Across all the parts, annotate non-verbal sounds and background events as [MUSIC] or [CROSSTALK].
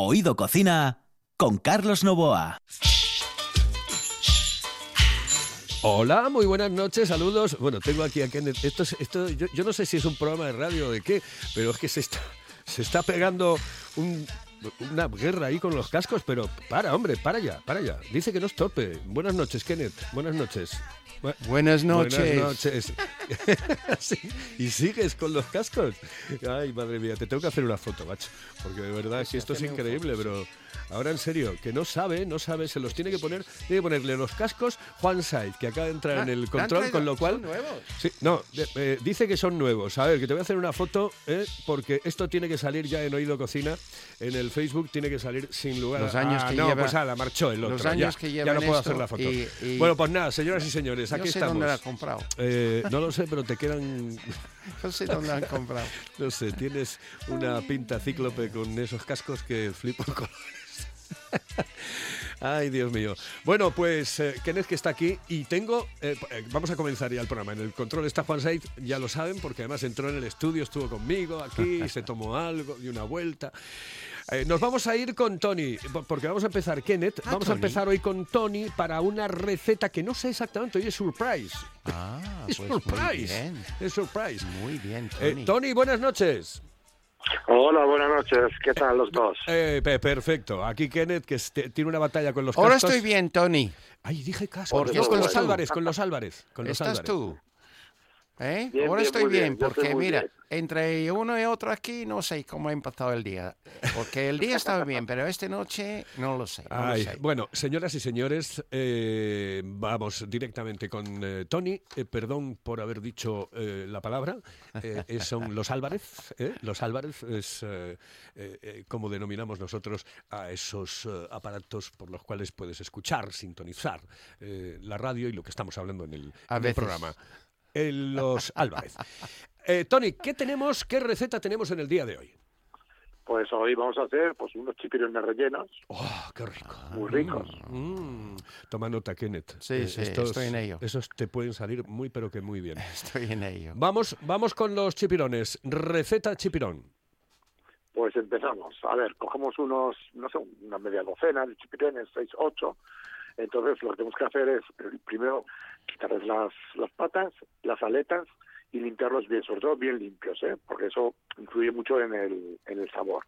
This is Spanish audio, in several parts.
Oído Cocina con Carlos Novoa. Hola, muy buenas noches, saludos. Bueno, tengo aquí a Kenneth. Esto, es- esto yo, yo no sé si es un programa de radio o de qué, pero es que se está, se está pegando un- una guerra ahí con los cascos, pero para, hombre, para ya, para ya. Dice que no es torpe. Buenas noches, Kenneth. Buenas noches. Bu- Buenas noches. Buenas noches. [LAUGHS] Sí, Y sigues con los cascos. Ay, madre mía, te tengo que hacer una foto, macho. Porque de verdad que esto es increíble, pero ahora en serio, que no sabe, no sabe, se los tiene que poner, tiene que ponerle los cascos Juan Saiz, que acaba de entrar Ah, en el ¿le han control, con lo cual. ¿Son nuevos? Sí, no, eh, dice que son nuevos. A ver, que te voy a hacer una foto, ¿eh? porque esto tiene que salir ya en Oído Cocina. En el Facebook tiene que salir sin lugar Los años ah, que no, lleva- pues ala, marchó el otro. los años ya, que ya lleva no puedo esto hacer la foto. y- y- Bueno, pues nada, señoras y señores, Yo aquí sé estamos. dónde la ha comprado. Eh, no lo sé, pero te quedan. [LAUGHS] [LAUGHS] Yo sé dónde han comprado. No sé, tienes una pinta cíclope con esos cascos que flipo con [LAUGHS] Ay, Dios mío. Bueno, pues eh, Kenneth que está aquí y tengo... eh, eh, vamos a comenzar ya el programa. En el control está Juan Saiz, ya lo saben, porque además entró en el estudio, estuvo conmigo aquí, [LAUGHS] se tomó algo, dio una vuelta. Eh, nos vamos a ir con Tony, po- porque vamos a empezar, Kenneth, Ah, vamos a empezar hoy con Tony para una receta que no sé exactamente, hoy es surprise. Ah, [LAUGHS] Es pues muy surprise. bien. Es surprise. Muy bien, Eh, Tony. Tony, buenas noches. Hola, buenas noches. ¿Qué tal los dos? Eh, pe- perfecto. Aquí Kenneth, que este- tiene una batalla con los Ahora estoy bien, Tony. Ay, dije cascos. Porque Es con los. Álvarez, con los Álvarez. Con los ¿Estás Álvarez. tú? ¿Eh? Bien, Ahora bien, estoy bien, bien, yo estoy porque mira, bien. Entre uno y otro aquí no sé cómo ha empezado el día. Porque el día estaba bien, pero esta noche no lo sé. No lo Ay, sé. bueno, señoras y señores, eh, vamos directamente con eh, Tony. Eh, perdón por haber dicho eh, la palabra. Son los Álvarez. ¿eh? Los Álvarez es como denominamos nosotros a esos aparatos por los cuales puedes escuchar, sintonizar la radio y lo que estamos hablando en el, en programa. Los Álvarez. Eh, Tony, ¿qué tenemos, qué receta tenemos en el día de hoy? Pues hoy vamos a hacer pues unos chipirones rellenos, ¡Oh, qué rico! muy ricos. Mm, toma nota, Kenneth. Sí, Eh, sí, estoy en ello. Esos te pueden salir muy, pero que muy bien. [LAUGHS] Estoy en ello. Vamos, vamos con los chipirones. Receta chipirón. Pues empezamos. A ver, cogemos unos, no sé, una media docena de chipirones, seis, ocho. Entonces lo que tenemos que hacer es primero quitarles las, las patas, las aletas y limpiarlos bien, sobre todo bien limpios, ¿eh? porque eso influye mucho en el, en el sabor.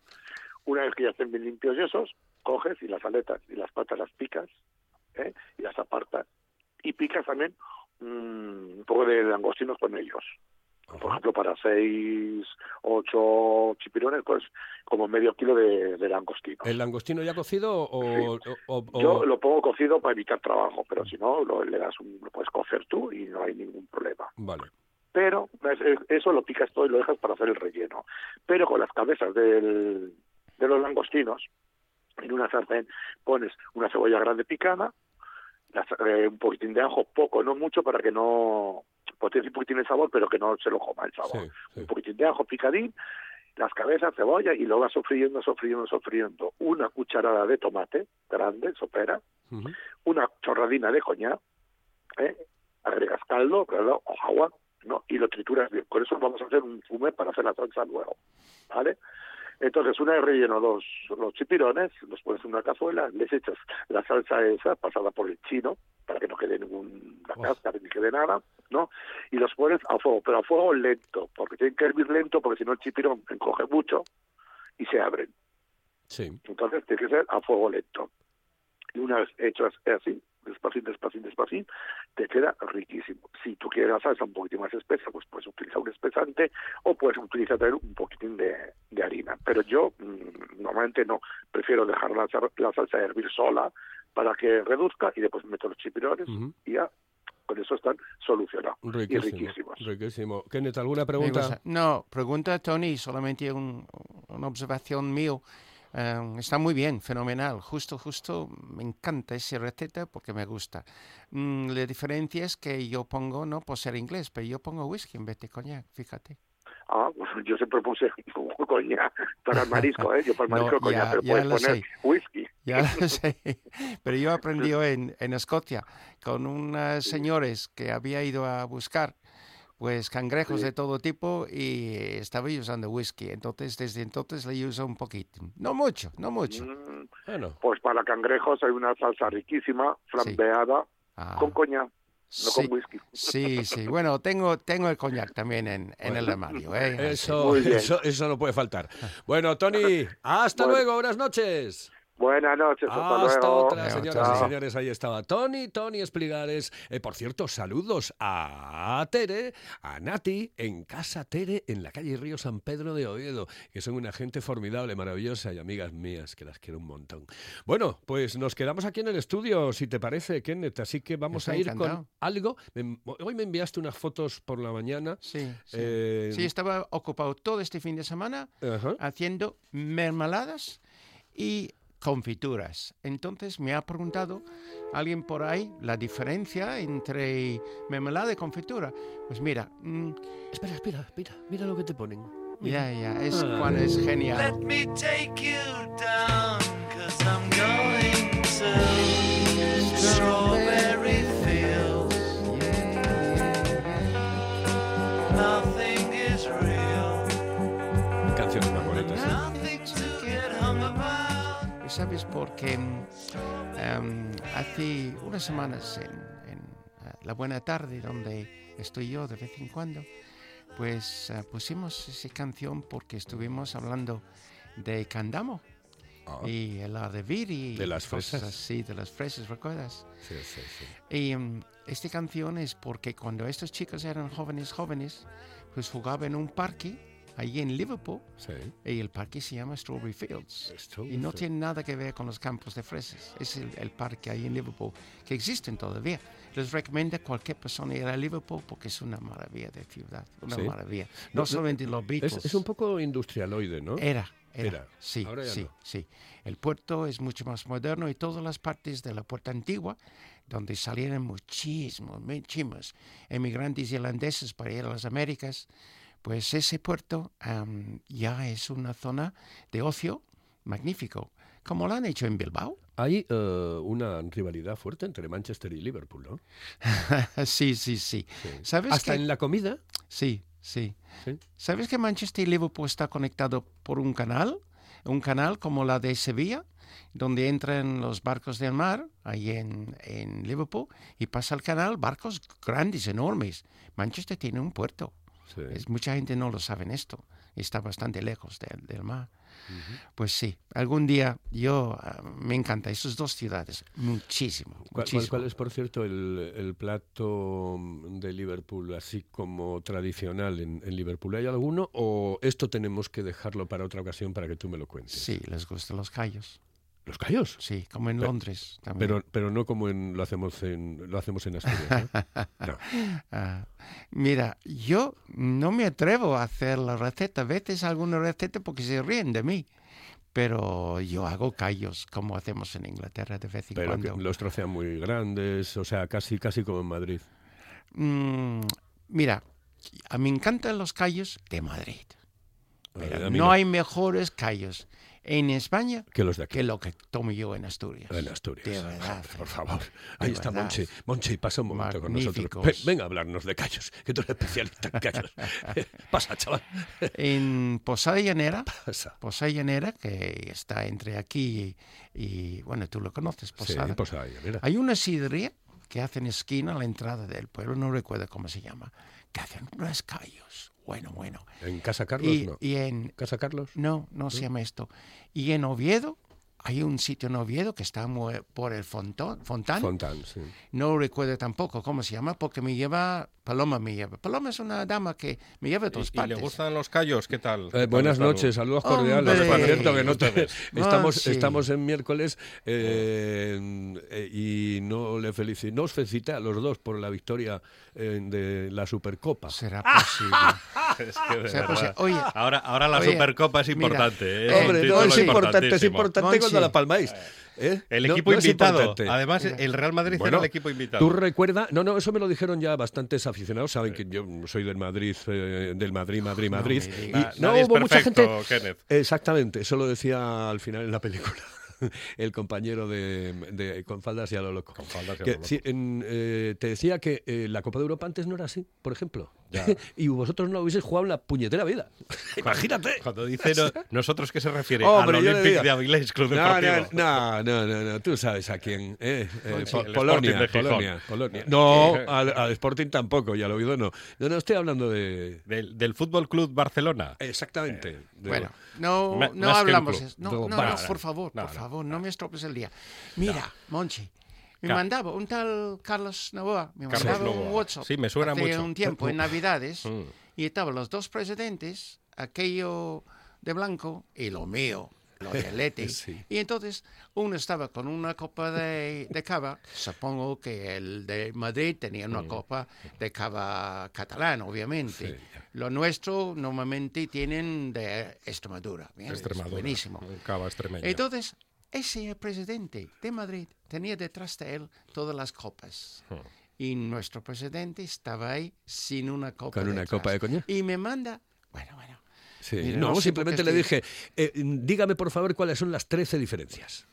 Una vez que ya estén bien limpios esos, coges y las aletas y las patas las picas ¿eh? y las apartas y picas también mm, un poco de langostinos con ellos. Por ejemplo, para seis, ocho chipirones, pues como medio kilo de, de langostino. ¿El langostino ya cocido o...? o- o- o- Yo lo pongo cocido para evitar trabajo, pero si no, lo, le das un, lo puedes cocer tú y no hay ningún problema. Vale. Pero es- es- eso lo picas todo y lo dejas para hacer el relleno. Pero con las cabezas del, de los langostinos, en una sartén pones una cebolla grande picada, las- eh, un poquitín de ajo, poco, no mucho, para que no potencie un poquitín el sabor, pero que no se lo coma el sabor. Sí, sí. Un poquitín de ajo picadín, las cabezas, cebolla, y lo vas sofriendo, sofriendo, sofriendo. Una cucharada de tomate grande, sopera, una chorradina de coñac, ¿eh? agregas caldo, claro, o agua, ¿no? Y lo trituras bien. Con eso vamos a hacer un fume para hacer la salsa luego, ¿vale? Entonces, una vez relleno los, los chipirones, los pones en una cazuela, les echas la salsa esa pasada por el chino, para que no quede ninguna cáscara ni quede nada, ¿no? Y los pones a fuego, pero a fuego lento, porque tienen que hervir lento, porque si no el chipirón encoge mucho y se abren. Sí. Entonces tiene que ser a fuego lento. Y una vez hecho así, despacín, despacín, despacín, te queda riquísimo. Si tú quieres la salsa un poquitín más espesa, pues puedes utilizar un espesante o puedes utilizar también un poquitín de, de harina. Pero yo mm, normalmente no, prefiero dejar la, la salsa hervir sola para que reduzca y después meto los chipirones Ujú. y ya con eso están solucionados y Riquísimo. riquísimos. Riquísimo. Kenneth, ¿alguna pregunta? No, pregunta Tony, solamente un- una observación mío. Eh, está muy bien, fenomenal. Justo, justo, me encanta esa receta porque me gusta. Mm, la diferencia es que yo pongo, no por ser inglés, pero yo pongo whisky en vez de coñac, fíjate. Ah, pues yo siempre puse [LAUGHS] coña para el marisco, ¿eh? Yo para el [LAUGHS] No, marisco coña, ya- pero ya puedes poner sé. whisky. Ya [LAUGHS] lo sé, pero yo aprendí en, en Escocia con unas señores que había ido a buscar pues cangrejos de todo tipo y estaba usando whisky. Entonces, desde entonces le uso un poquito. No mucho, no mucho. Mm, Bueno, Pues para cangrejos hay una salsa riquísima, flambeada, Ah, con coñac, no sí, con whisky. sí, sí. Bueno, tengo, tengo el coñac también en, en el armario. ¿eh? Eso, eso, eso no puede faltar. Bueno, Tony, [LAUGHS] hasta Bueno. luego, buenas noches. Buenas noches, hasta, Hasta luego. otra, señoras y señores. Ahí estaba Tony, Tony Espligares. Eh, por cierto, saludos a Tere, a Nati, en Casa Tere, en la calle Río San Pedro de Oviedo, que son una gente formidable, maravillosa y amigas mías, que las quiero un montón. Bueno, pues nos quedamos aquí en el estudio, si te parece, Kenneth. Así que vamos Estoy a ir encantado. con algo. Hoy me enviaste unas fotos por la mañana. Sí, sí. Eh, Sí, estaba ocupado todo este fin de semana haciendo mermeladas y confituras. Entonces me ha preguntado alguien por ahí la diferencia entre mermelada y confitura. Pues mira, mm, Espera, espera, espera. Mira lo que te ponen. ya, ya, es Ah. cuando es genial. Let me take you down, ¿Sabes? Porque em, hace unas semanas en, en, eh, La Buena Tarde, donde estoy yo de vez en cuando, pues eh, pusimos esa canción porque estuvimos hablando de Candamo Ah, y la de Viri. De las cosas fresas. así, de las fresas, ¿recuerdas? sí, sí, sí. Y mm, esta canción es porque cuando estos chicos eran jóvenes, jóvenes, pues jugaban en un parque allí en Liverpool sí. y el parque se llama Strawberry Fields. Strawberry Y no tiene nada que ver con los campos de fresas. Es el, el parque ahí en Liverpool que existen todavía. Les recomiendo a cualquier persona ir a Liverpool porque es una maravilla de ciudad. Una Sí. maravilla. No, No, no, solamente los Beatles. Es, es un poco industrialoide, ¿no? Era, era. Era. Sí, Ahora ya sí, no. sí. El puerto es mucho más moderno y todas las partes de la puerta antigua, donde salieron muchísimos, muchísimos emigrantes irlandeses para ir a las Américas, pues ese puerto am, ya es una zona de ocio magnífico, como lo han hecho en Bilbao. Hay eh, una rivalidad fuerte entre Manchester y Liverpool, ¿no? [LAUGHS] sí, sí, sí. Sí. ¿Sabes Hasta que- en la comida. Sí, sí. Sí. ¿Sabes que Manchester y Liverpool está conectado por un canal? Un canal como la de Sevilla, donde entran los barcos del mar, ahí en, en Liverpool, y pasa el canal, barcos grandes, enormes. Manchester tiene un puerto. Sí. Es- mucha gente no lo sabe en esto. Está bastante lejos del, del mar. Pues sí, algún día yo ah, me encanta esas dos ciudades, muchísimo. ¿Cuál, cuál- muchísimo. cuál es, por cierto, el, el plato de Liverpool así como tradicional en, en Liverpool? ¿Hay alguno o esto tenemos que dejarlo para otra ocasión para que tú me lo cuentes? Sí, les gustan los callos. ¿Los callos? Sí, como en Pe- Londres también. Pero, pero no como en, lo hacemos en lo hacemos en Asturias. ¿no? [LAUGHS] No. Ah, mira, yo no me atrevo a hacer la receta. A veces alguna receta porque se ríen de mí. Pero yo hago callos como hacemos en Inglaterra de vez en Pero que cuando. los trocean muy grandes, o sea, casi casi como en Madrid. Mm, mira, a mí me encantan los callos de Madrid. Pero no, hay mejores callos en España que los de aquí. que lo que tomo yo en Asturias. En Asturias. De verdad. Por favor. Ahí está verdad. Monchi. Monchi, pasa un momento con nosotros. Magníficos. Ve- Venga a hablarnos de callos, que tú eres especialista en callos. [LAUGHS] pasa, chaval. En Posada Llanera, Pasa. Posada Llanera, que está entre aquí y, y, bueno, tú lo conoces, Posada. Sí, mira. Hay una sidrería que hacen esquina a la entrada del pueblo, no recuerdo cómo se llama, que hacen unos callos. Bueno, bueno. En Casa Carlos, Y, no. y en... ¿Casa Carlos? No, no se llama esto. Y en Oviedo, hay un sitio en Oviedo que está por el Fontón, Fontán. Fontán, sí. no recuerdo tampoco cómo se llama, porque me lleva... Paloma me lleva. Paloma es una dama que me lleva a todas ¿Y, y partes. le gustan los callos? ¿Qué tal? ¿Qué Eh, tal buenas noches, saludos cordiales. Por cierto, que no te- [LAUGHS] estamos, Ah, sí. estamos en miércoles eh, eh, y no le felicito, no os felicité a los dos por la victoria eh, de la Supercopa. Será [LAUGHS] posible. Es que de Será posible. Oye, Ahora, ahora la Oye, Supercopa es mira, importante. ¿eh? eh, un Hombre, no título es importante, es importante cuando la palmáis. ¿eh? El No- equipo no es invitado. Además, el Real Madrid Bueno, era el equipo invitado. Tú recuerda, no, no, eso me lo dijeron ya bastantes aficionados, saben que yo soy del Madrid, eh, del Madrid, Madrid, No Madrid. me y no hubo mucha gente. perfecto, Kenneth. Exactamente, eso lo decía al final en la película. [LAUGHS] El compañero de, de- con faldas y a lo loco. Con faldas y a Que lo loco. sí, en, eh, te decía que eh, la Copa de Europa antes no era así, por ejemplo. Ya. [LAUGHS] y vosotros no habéis jugado en la puñetera vida. [LAUGHS] Imagínate. Cuando dice no- [LAUGHS] nosotros, ¿qué se refiere? Hombre, Al digo- de Avilés, Club No, Deportivo. no, no, no, no, tú sabes a quién. eh, eh, Sí, Po- Polonia, de Gijón. Polonia, Polonia. No, al, al Sporting tampoco, y al oído no. No, no, estoy hablando de... Del, del Fútbol Club Barcelona. Exactamente. de- Bueno, no, no hablamos. No, No, no, por favor, No, por no, favor, no me estropees el día. Mira, Monchi, me mandaba un tal Carlos Novoa, me Carlos mandaba un. WhatsApp Sí, me suena hace mucho. un tiempo, en Navidades, Mm. y estaban los dos presidentes, aquello de blanco y lo mío, lo de Leti. Sí. Y entonces uno estaba con una copa de, de cava, supongo que el de Madrid tenía Mm. una copa de cava catalán, obviamente. Sí. Lo nuestro normalmente tienen de Extremadura. Es Extremadura. Buenísimo. Cava extremeño. Entonces, ese presidente de Madrid tenía detrás de él todas las copas. Hmm. Y nuestro presidente estaba ahí sin una copa. Con una detrás. copa de coñac. Y me manda, bueno, bueno. Sí. Mira, no, simplemente le dije, eh, dígame por favor cuáles son las 13 diferencias.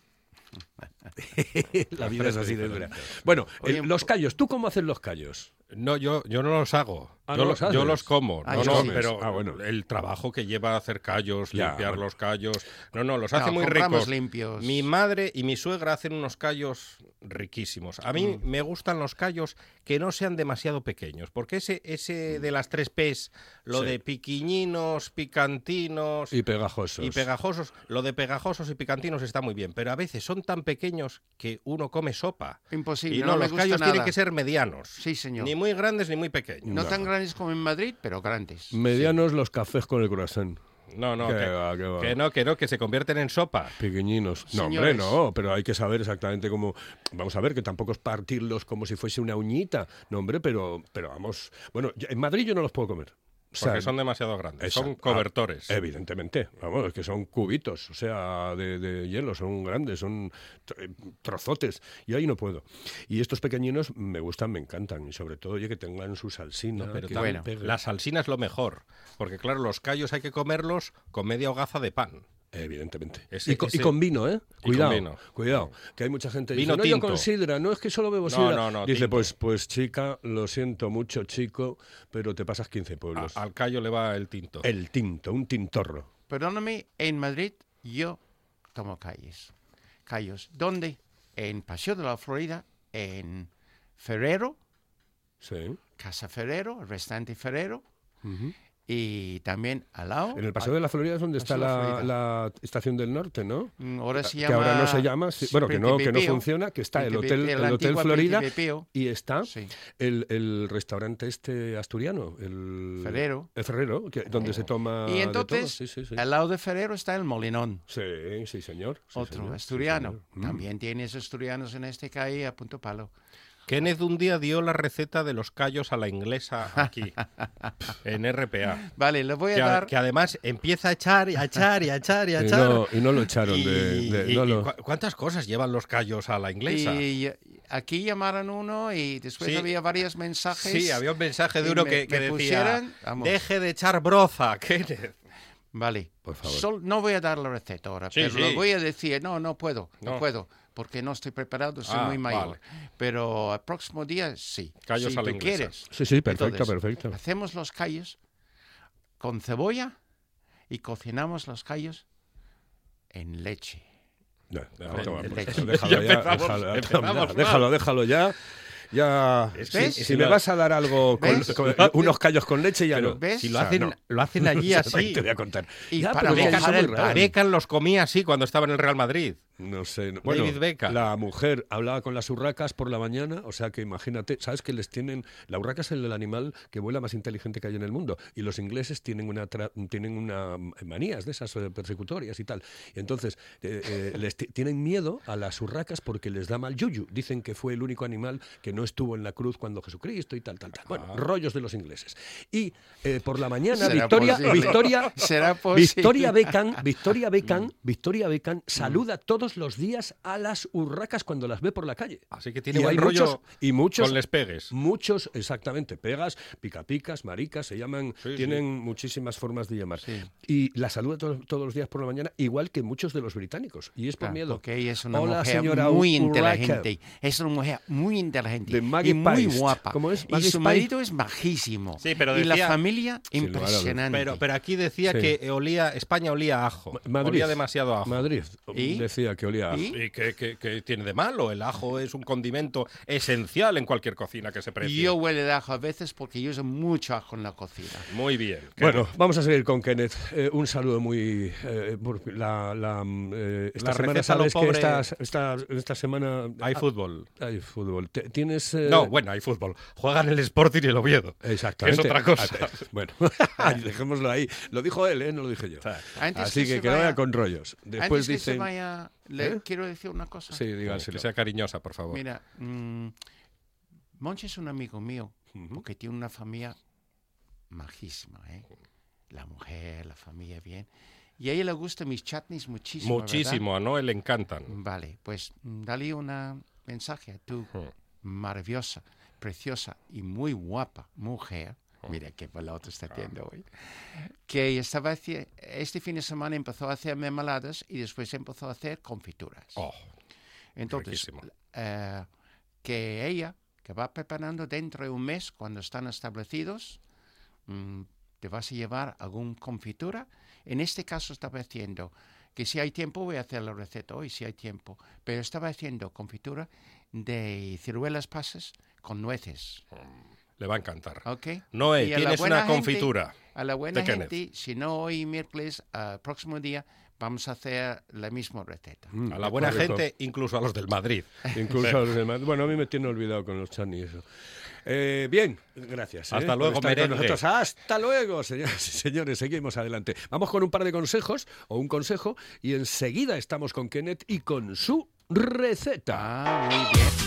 [LAUGHS] [LAUGHS] la vida es así de dura. Bueno, Oye, el- los callos, ¿tú cómo haces los callos? No, yo, yo no los hago. Ah, yo, ¿no lo- los yo los como. Ah, no, no, sí. pero Ah, bueno. el trabajo que lleva hacer callos, Ya, limpiar bueno. los callos. No, no, los hace No, muy ricos. limpios. Mi madre y mi suegra hacen unos callos riquísimos. A Mm. mí me gustan los callos que no sean demasiado pequeños, porque ese, ese de las tres P's, lo Sí. de piquiñinos, picantinos Y pegajosos. y pegajosos, lo de pegajosos y picantinos está muy bien, pero a veces son tan pequeños que uno come sopa. Imposible, Y no los callos nada. tienen que ser medianos. Sí, señor. Ni muy grandes ni muy pequeños. No, tan grandes como en Madrid, pero grandes. Medianos los cafés con el croissant. No, no, que, va, qué va. que no, que no, que se convierten en sopa. Pequeñinos. No, hombre, no, pero hay que saber exactamente cómo. Vamos a ver, que tampoco es partirlos como si fuese una uñita. No, hombre, pero, pero vamos. Bueno, en Madrid yo no los puedo comer. O sea, Porque son demasiado grandes. Son exacto. cobertores. Ah, evidentemente, vamos, es que son cubitos, o sea, de, de hielo, son grandes, son tr- trozotes, y ahí no puedo. Y estos pequeñinos me gustan, me encantan, y sobre todo, oye, que tengan su salsina. No, pero también bueno, la salsina es lo mejor. Porque claro, los callos hay que comerlos con media hogaza de pan. Evidentemente. Ese- y, con, y ese- con vino, ¿eh? Cuidado, vino. cuidado. Que hay mucha gente que Vino dice, no, yo tinto. con sidra, no es que solo bebo No, sidra. no, no, dice, tinto. pues, pues chica, lo siento mucho, chico, pero te pasas 15 A- pueblos. al callo le va el tinto. El tinto, un tintorro. Perdóname, en Madrid yo tomo calles. Callos. ¿Dónde? En Paseo de la Florida, en Ferrero, Sí. Casa Ferrero, el restaurante Ferrero, Ujú. Y también al lado. En el Paseo de la Florida es donde está de la la, Estación del Norte, ¿no? Mm, Ahora se que llama. ahora no se llama, sí, bueno, que no, que no funciona, que está el hotel, el hotel Florida y está Sí. el, el restaurante este asturiano, el Ferrero. el Ferrero, que- donde se toma Y de entonces, todo. Sí, al lado de Ferrero está el Molinón. Sí, sí, señor. otro señor, asturiano. señor. Mm. También tienes asturianos en este calle a punto palo. Kenneth un día dio la receta de los callos a la inglesa aquí, [LAUGHS] en RPA. Vale, le voy a Que, dar. que además empieza a echar y a echar y a echar y a [LAUGHS] Y echar. no, y no lo echaron Y- de... de- y- no y lo- cu- ¿Cuántas cosas llevan los callos a la inglesa? Y aquí llamaron uno y después Sí. había varios mensajes. Sí, había un mensaje de y uno me- que, que me decía, pusieron, deje de echar broza, Kenneth. Vale. Por favor. Sol- no voy a dar la receta ahora, Sí, pero sí. lo voy a decir. No, no puedo. No, No. puedo. Porque no estoy preparado, soy Ah, muy mayor. vale. Pero el próximo día sí. Callos si a la tú inglesa. quieres. Sí, sí, perfecto, Entonces, perfecto. Hacemos los callos con cebolla y cocinamos los callos en leche. No, [LAUGHS] déjalo Ya déjalo, ya, mal. déjalo, déjalo ya. Si, si me vas a dar algo con, con- unos callos con leche, ya no. ¿Ves? si lo O sea, hacen, no. lo hacen allí [LAUGHS] así. Te voy a contar. Y Ya, para Beckham, el. Beckham los comía así cuando estaba en el Real Madrid. No sé. no- Bueno, David Beckham. la mujer hablaba con las urracas por la mañana, o sea que imagínate, ¿sabes que les tienen... La urraca es el animal que vuela más inteligente que hay en el mundo y los ingleses tienen una tra- tienen una mm, manías de esas eh, persecutorias y tal. Y entonces eh, eh, les ti- tienen miedo a las urracas porque les da mal yuyu. Dicen que fue el único animal que no estuvo en la cruz cuando Jesucristo y tal, tal, tal. Bueno, rollos de los ingleses. Y eh, por la mañana, ¿Será Victoria, posible? Victoria, [LAUGHS] ¿Será posible? Victoria Beckham, Victoria Beckham, Victoria Beckham saluda todos todos los días a las urracas cuando las ve por la calle. Así que tiene Y buen hay rollo muchos, y muchos, con les pegues. muchos, exactamente, pegas, picapicas, maricas, se llaman, Sí, tienen muchísimas formas de llamar. Sí. Y la saluda to- todos los días por la mañana, igual que muchos de los británicos. Y es por Ah, miedo. Porque ella es una Hola, mujer señora muy Urraca. inteligente. Es una mujer muy inteligente De Maggie y muy Paist. guapa. ¿Cómo es? Y su Paist. marido es majísimo. Sí, pero y la decía- familia impresionante. Pero, pero aquí decía Sí. que olía, España olía a ajo. Ma- Madrid. Olía demasiado a ajo. Madrid ¿Y? decía que olía. ¿Y? ¿Y qué, qué- qué tiene de malo? El ajo es un condimento esencial en cualquier cocina que se precie. yo huele de ajo a veces porque yo uso mucho ajo en la cocina. Muy bien. Bueno, vamos a seguir con Kenneth. Eh, un saludo muy... eh, la, la, eh, esta La semana, sabes que esta, esta, esta semana... hay ah, fútbol. Hay fútbol. ¿Tienes...? eh, No, bueno, hay fútbol. Juegan el Sporting y el Oviedo. Exactamente. Que es otra cosa. Ah, [LAUGHS] Bueno, [LAUGHS] dejémoslo ahí. Lo dijo él, ¿eh? no lo dije yo. Antes Así que que no vaya con rollos. Después Antes que se dicen... vaya, le ¿Eh? quiero decir una cosa. Sí, dígaselo. sea cariñosa, por favor. Mira, mm, Monchi es un amigo mío Ujú. porque tiene una familia majísima, ¿eh? La mujer, la familia bien. Y a ella le gustan mis chutneys muchísimo. ¿verdad? Muchísimo, a Noel le encantan. Vale, pues mm, dale un mensaje a tu maravillosa, preciosa y muy guapa mujer. Mira qué palabra está haciendo hoy. Que estaba este fin de semana empezó a hacer mermeladas y después empezó a hacer confituras. Oh, Entonces, eh, que ella, que va preparando dentro de un mes, cuando están establecidos, mm, te vas a llevar algún confitura. En este caso estaba haciendo que si hay tiempo voy a hacer la receta hoy, si hay tiempo, pero estaba haciendo confitura de ciruelas pasas con nueces, le va a encantar. ¿ok? Noel, Y a la tienes una gente- confitura. A la buena de Kenneth. gente, si no hoy miércoles, al próximo día, vamos a hacer la misma receta. Mm, A la buena correcto. gente, incluso a los del Madrid. [LAUGHS] Incluso a los demás. Bueno, a mí me tiene olvidado con los chani y eso. Eh, bien, gracias. Hasta eh, luego, nosotros. Hasta luego, señoras y señores. Seguimos adelante. Vamos con un par de consejos o un consejo y enseguida estamos con Kenneth y con su receta. Ah, muy bien.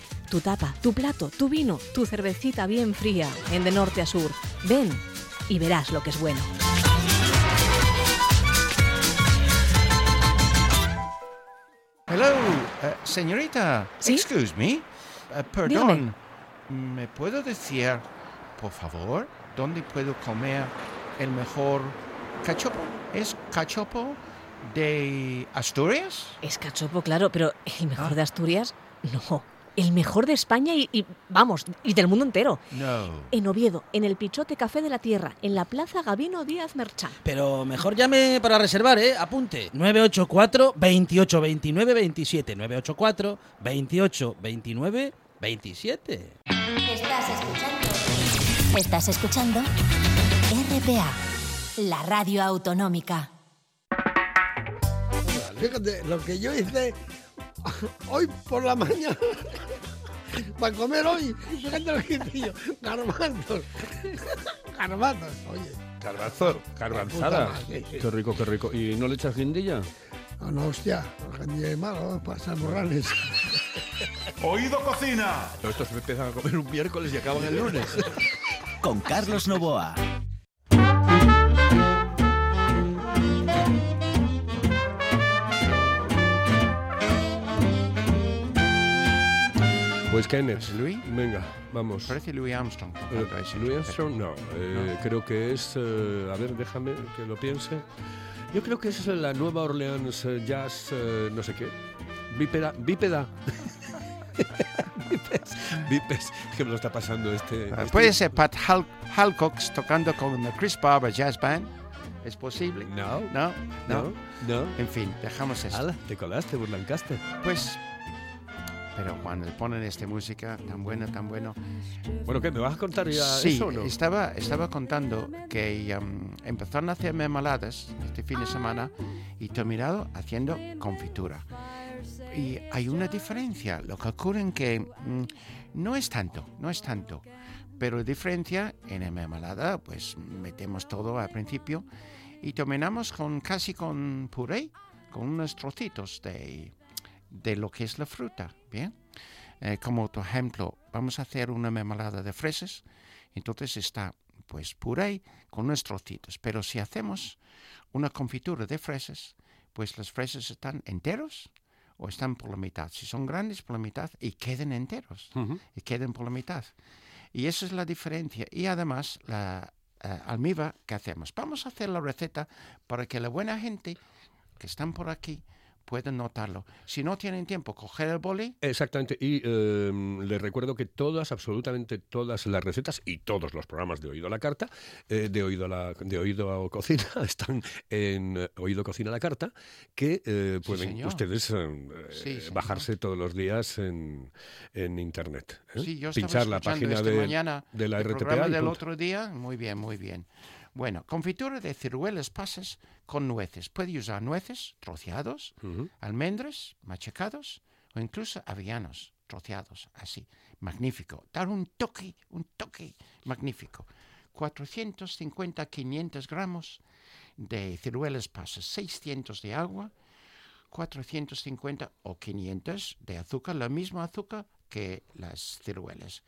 Tu tapa, tu plato, tu vino, tu cervecita bien fría, en de norte a sur. Ven y verás lo que es bueno. Hello, eh, señorita. ¿Sí? Excuse me. Eh, perdón. ¿Me puedo decir, por favor, dónde puedo comer el mejor cachopo? ¿Es cachopo de Asturias? Es cachopo, claro, pero el mejor Ah. de Asturias, no. El mejor de España y, y, vamos, y del mundo entero. No. En Oviedo, en el Pichote Café de la Tierra, en la Plaza Gabino Díaz Merchán. Pero mejor llame para reservar, ¿eh? Apunte. 984 28 29 27. 984 28 29 27. Estás escuchando. Estás escuchando RPA, la radio autonómica. Fíjate, lo que yo hice [LAUGHS] hoy por la mañana [LAUGHS] para comer hoy, fíjate lo que garbanzos, [LAUGHS] garbanzos, oye, Garbanzo, garbanzada. Qué rico, qué rico. ¿Y no le echas guindilla? no, no, hostia, gente de malo, para San Morales. Oído cocina. Estos empiezan a comer un miércoles y acaban el lunes. Con Carlos Novoa. Pues Kenneth, Louis? venga, vamos. Parece Louis Armstrong. Eh, Louis. Armstrong, no. Eh, Creo que es. eh, a ver, déjame que lo piense. Yo creo que es la Nueva Orleans eh, Jazz, eh, no sé qué. Bípeda. Bípeda. [LAUGHS] Bípes. Bípes. Que me lo está pasando este. Ah, este- Puede ser Pat Hal Halcox tocando con Chris Barber Jazz Band. ¿Es posible? No, No, no. no, no. En fin, dejamos esto. Ala, te colaste, Burlancaster. Pues, pero cuando ponen esta música tan buena, tan bueno. Bueno, ¿qué? ¿Me vas a contar ya sí, eso no? estaba, estaba contando que um, empezaron a hacer mermeladas este fin de semana y terminado haciendo confitura. y hay una diferencia. Lo que ocurre es que mm, no es tanto, no es tanto. Pero la diferencia en la mermelada, pues metemos todo al principio y terminamos con casi con puré, con unos trocitos de, de lo que es la fruta, ¿bien? Eh, como por ejemplo, vamos a hacer una mermelada de fresas, entonces está pues puré con unos trocitos. Pero si hacemos una confitura de fresas, pues las fresas están enteros o están por la mitad. Si son grandes, por la mitad y queden enteros y queden por la mitad. Y esa es la diferencia. Y además, la eh, almíbar que hacemos. Vamos a hacer la receta para que la buena gente que están por aquí pueden notarlo. Si no tienen tiempo, coger el boli. Exactamente. Y eh, les recuerdo que todas, absolutamente todas las recetas y todos los programas de Oído a la Carta, eh, de, oído a la, de Oído a Cocina, [LAUGHS] están en eh, Oído Cocina a la Carta, que eh, pueden ustedes eh, Sí, señor. bajarse todos los días en, en Internet. ¿eh? Sí, yo estaba Pinchar la página de, mañana de la el RTPA. del punto. otro día. Muy bien, muy bien. Bueno, confitura de ciruelas pasas con nueces. Puede usar nueces troceados, Ujú. almendras machacados o incluso avellanos troceados, así. Magnífico. Dar un toque, un toque magnífico. 450 500 gramos de ciruelas pasas, 600 de agua, 450 o 500 de azúcar, la misma azúcar que las ciruelas.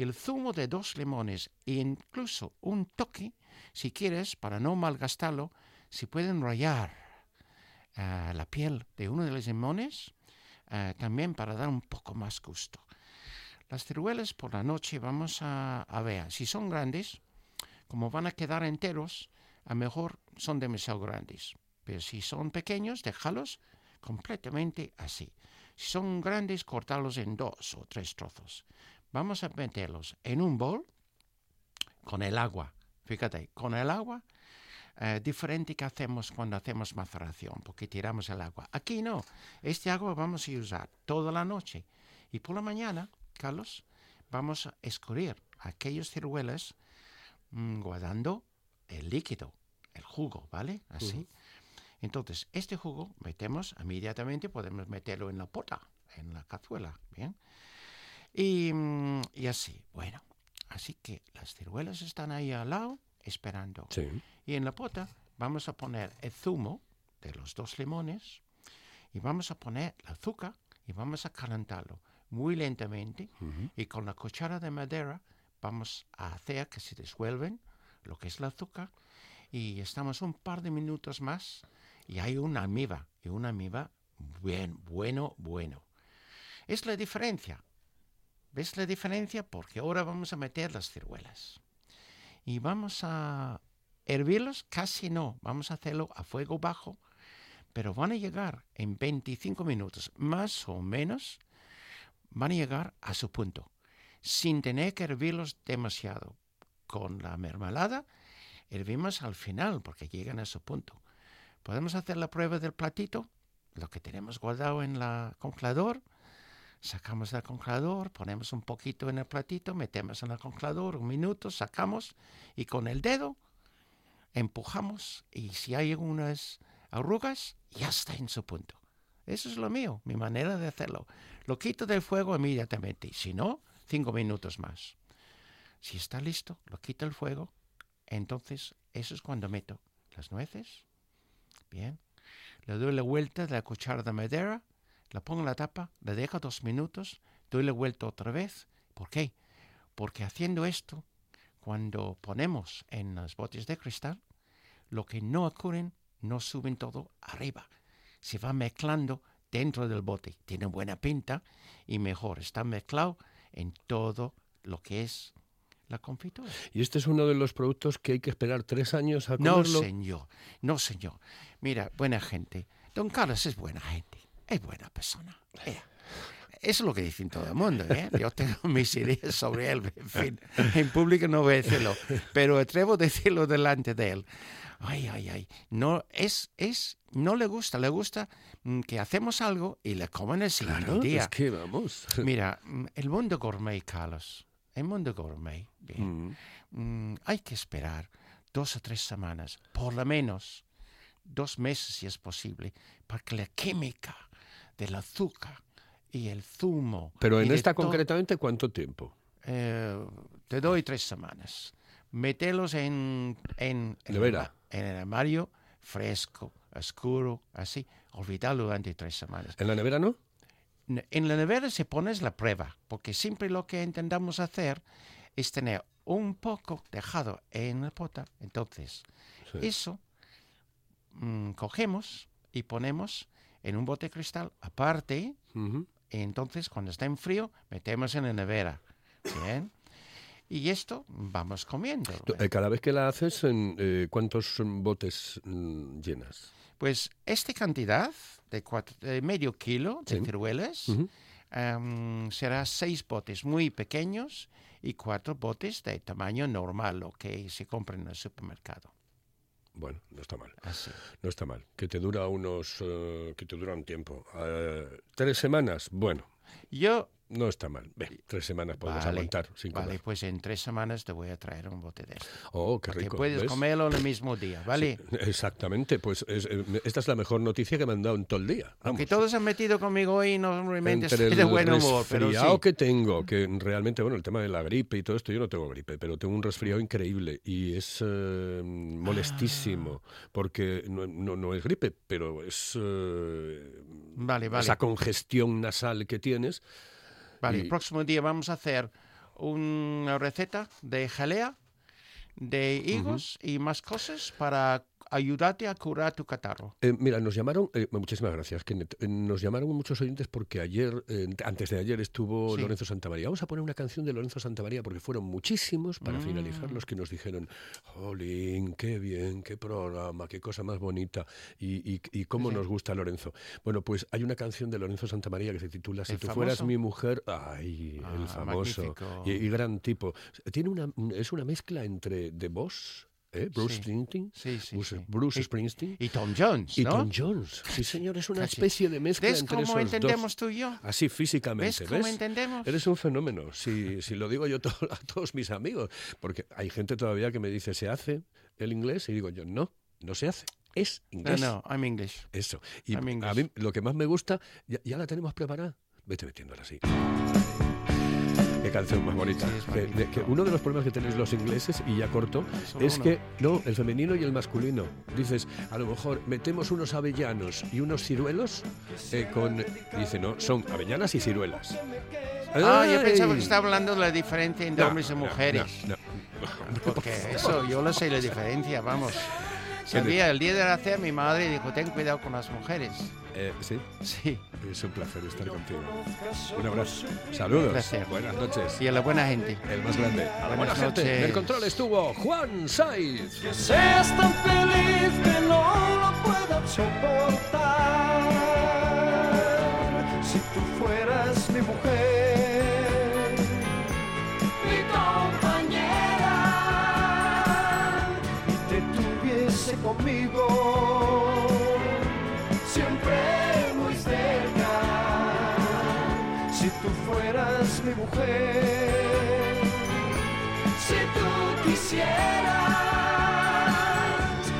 El zumo de dos limones e incluso un toque, si quieres, para no malgastarlo, si pueden rayar ah, la piel de uno de los limones, ah, también para dar un poco más gusto. Las ciruelas por la noche vamos a, ver, si son grandes, como van a quedar enteros, a mejor son demasiado grandes. Pero si son pequeños, déjalos completamente así. Si son grandes, cortarlos en dos o tres trozos. Vamos a meterlos en un bol con el agua. Fíjate, con el agua, eh, diferente que hacemos cuando hacemos maceración, porque tiramos el agua. Aquí no. Este agua vamos a usar toda la noche. Y por la mañana, Carlos, vamos a escurrir aquellos ciruelas mm, guardando el líquido, el jugo, ¿vale? Así. Entonces, este jugo metemos inmediatamente, podemos meterlo en la pota, en la cazuela, ¿bien? Y, mm, y así, bueno, así que las ciruelas están ahí al lado esperando. Sí. Y en la pota vamos a poner el zumo de los dos limones y vamos a poner el azúcar y vamos a calentarlo muy lentamente y con la cuchara de madera vamos a hacer que se disuelven lo que es el azúcar y estamos un par de minutos más y hay una amiba y una amiba bien, bueno, bueno. Es la diferencia. ¿Ves la diferencia? Porque ahora vamos a meter las ciruelas y vamos a hervirlos, casi no, vamos a hacerlo a fuego bajo, pero van a llegar en 25 minutos, más o menos, van a llegar a su punto, sin tener que hervirlos demasiado. Con la mermelada, hervimos al final, porque llegan a su punto. Podemos hacer la prueba del platito, lo que tenemos guardado en la congelador, sacamos del congelador, ponemos un poquito en el platito, metemos en el congelador un minuto, sacamos y con el dedo empujamos y si hay unas arrugas, ya está en su punto. Eso es lo mío, mi manera de hacerlo. Lo quito del fuego inmediatamente y si no, cinco minutos más. Si está listo, lo quito el fuego, entonces eso es cuando meto las nueces. Bien. Le doy la vuelta de la cuchara de madera, la pongo en la tapa, le dejo dos minutos, doy la vuelta otra vez. ¿Por qué? Porque haciendo esto, cuando ponemos en los botes de cristal, lo que no ocurren no suben todo arriba. Se va mezclando dentro del bote. Tiene buena pinta y mejor. Está mezclado en todo lo que es la confitura. Y este es uno de los productos que hay que esperar tres años a No, comerlo. señor. No, señor. Mira, buena gente. Don Carlos es buena gente. Es buena persona. Eso es lo que dicen todo el mundo, ¿eh? Yo tengo [LAUGHS] mis ideas sobre él, en fin. En público no voy a decirlo, pero atrevo a decirlo delante de él. Ay, ay, ay. No, es, es, no le gusta, le gusta mm, que hacemos algo y le comen el siguiente Claro, día. es que vamos. [LAUGHS] Mira, mm, el mundo gourmet, Carlos, el mundo gourmet, bien, mm, hay que esperar dos o tres semanas, por lo menos dos meses si es posible, para que la química del azúcar y el zumo. Pero en esta concretamente, ¿cuánto tiempo? Eh, te doy tres semanas. Mételos en, en, en, Nevera. en el armario fresco, oscuro, así. Olvídalo durante tres semanas. ¿En la nevera no? En la nevera se pones la prueba, porque siempre lo que intentamos hacer es tener un poco dejado en la pota. Entonces, Sí. eso mm, cogemos y ponemos en un bote de cristal aparte. Y entonces, cuando está en frío, metemos en la nevera. Bien. Y esto vamos comiendo. Tú, eh, Cada vez que la haces, ¿en, eh, ¿cuántos botes mm, llenas? Pues esta cantidad de, cuatro- de medio kilo de Sí. ciruelas Ujú. em, será seis botes muy pequeños y cuatro botes de tamaño normal, lo que se compra en el supermercado. Bueno, no está mal. Así. No está mal. Que te dura unos. eh, que te dura un tiempo. Eh, ¿Tres semanas? Bueno, Yo, no está mal. Ve, tres semanas podemos Vale, aguantar sin vale, comer. pues en tres semanas te voy a traer un bote de esto. Oh, qué rico. que puedes ¿ves? comerlo en el mismo día, ¿vale? Sí, exactamente. Pues es- eh, esta es la mejor noticia que me han dado en todo el día. Aunque Vamos. todos han metido conmigo hoy, normalmente Entre estoy [LAUGHS] de el buen humor, pero resfriado sí. que tengo, que realmente, bueno, el tema de la gripe y todo esto, yo no tengo gripe, pero tengo un resfriado increíble y es eh, molestísimo, Ah. porque no, no- no es gripe, pero es eh, Vale, vale. esa congestión nasal que tienes. Vale, y- el próximo día vamos a hacer una receta de jalea, de higos y más cosas para ayudarte a curar tu catarro. Eh, mira, nos llamaron, eh, muchísimas gracias, Kenneth. Eh, nos llamaron muchos oyentes porque ayer, eh, antes de ayer estuvo Sí. Lorenzo Santamaría. Vamos a poner una canción de Lorenzo Santamaría porque fueron muchísimos para finalizar Mm. los que nos dijeron, Jolín, qué bien, qué programa, qué cosa más bonita y, y- y cómo Sí. nos gusta Lorenzo. Bueno, pues hay una canción de Lorenzo Santamaría que se titula Si ¿El tú fueras mi mujer, ay, el Ah, famoso y, y gran tipo. Tiene una, es una mezcla entre The Boss, ¿eh? Bruce Sí. Springsteen, Sí, sí, Bruce, Y- Springsteen. Y Tom Jones, Y ¿no? Tom Jones. Sí, señor, es una Casi. especie de mezcla ¿Ves entre cómo esos entendemos dos. tú y yo? Así físicamente, ¿Ves ¿ves? cómo entendemos? Eres un fenómeno, si, si lo digo yo to- [LAUGHS] a todos mis amigos, porque hay gente todavía que me dice, ¿se hace el inglés? Y digo yo, no, no se hace, es No, inglés. no, I'm English. Eso. Y I'm a English. mí lo que más me gusta, ya, ya la tenemos preparada, vete metiéndola así. Qué canción más bonita. Que- de- que uno de los problemas que tenéis los ingleses, y ya corto, es que, no, el femenino y el masculino. Dices, a lo mejor metemos unos avellanos y unos ciruelos eh, con... Dice, no, son avellanas y ciruelas. Ah, yo pensaba que estaba hablando de la diferencia entre No, hombres y no, mujeres. no, no. Porque eso, yo lo sé la diferencia, vamos. Sabía, el día de nacer mi madre dijo, ten cuidado con las mujeres. Eh, sí, Sí, es un placer estar contigo. Un abrazo. Saludos. placer. Buenas noches. y a la buena gente. El más grande. A la buena gente. En el noches. control estuvo Juan Saiz. Que seas tan feliz que no lo puedas soportar. Mujer, si tú quisieras,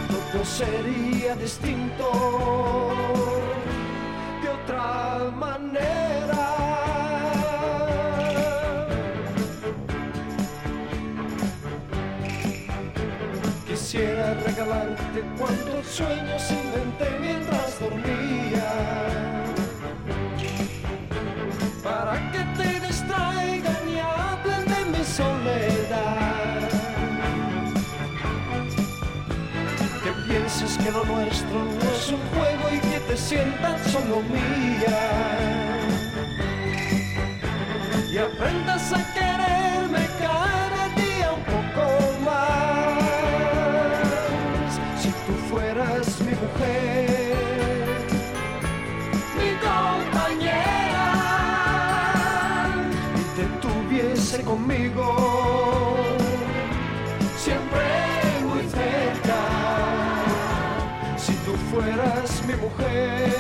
todo sería distinto de otra manera. Quisiera regalarte cuantos sueños nuestro no es un juego y que te sientas solo mía. Y aprendas a quererme cada día un poco más. Si tú fueras mi mujer mi compañera y te tuviese conmigo mujer.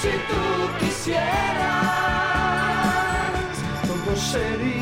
Si tú quisieras todo sería